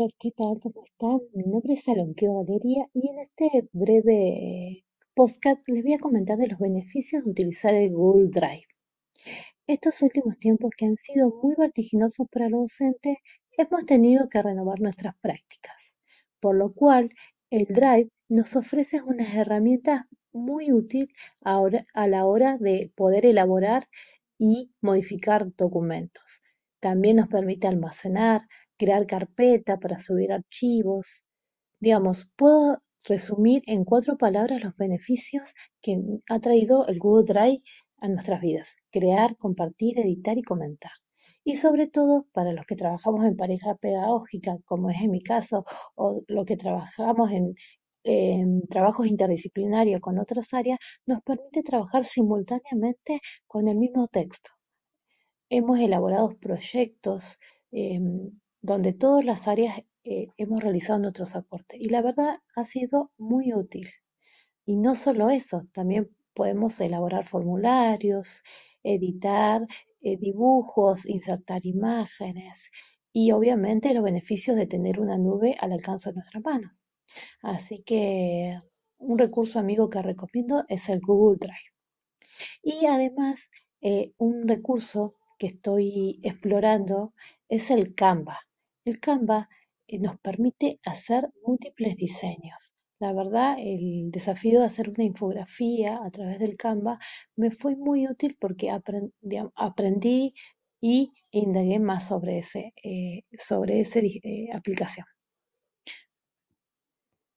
Hola, ¿qué tal? ¿Cómo están? Mi nombre es Alonqueo Valeria y en este breve podcast les voy a comentar de los beneficios de utilizar el Google Drive. Estos últimos tiempos que han sido muy vertiginosos para los docentes, hemos tenido que renovar nuestras prácticas, por lo cual el Drive nos ofrece unas herramientas muy útiles a la hora de poder elaborar y modificar documentos. También nos permite almacenar, crear carpeta para subir archivos. Digamos, puedo resumir en cuatro palabras los beneficios que ha traído el Google Drive a nuestras vidas. Crear, compartir, editar y comentar. Y sobre todo para los que trabajamos en pareja pedagógica, como es en mi caso, o los que trabajamos en, trabajos interdisciplinarios con otras áreas, nos permite trabajar simultáneamente con el mismo texto. Hemos elaborado proyectos em, donde todas las áreas eh, hemos realizado nuestros aportes y la verdad ha sido muy útil. Y no solo eso, también podemos elaborar formularios, editar eh, dibujos, insertar imágenes y obviamente los beneficios de tener una nube al alcance de nuestra mano. Así que un recurso amigo que recomiendo es el Google Drive. Y además, eh, un recurso que estoy explorando es el Canva. El Canva eh, nos permite hacer múltiples diseños. La verdad, el desafío de hacer una infografía a través del Canva me fue muy útil porque aprendí y indagué más sobre, ese, eh, sobre esa aplicación.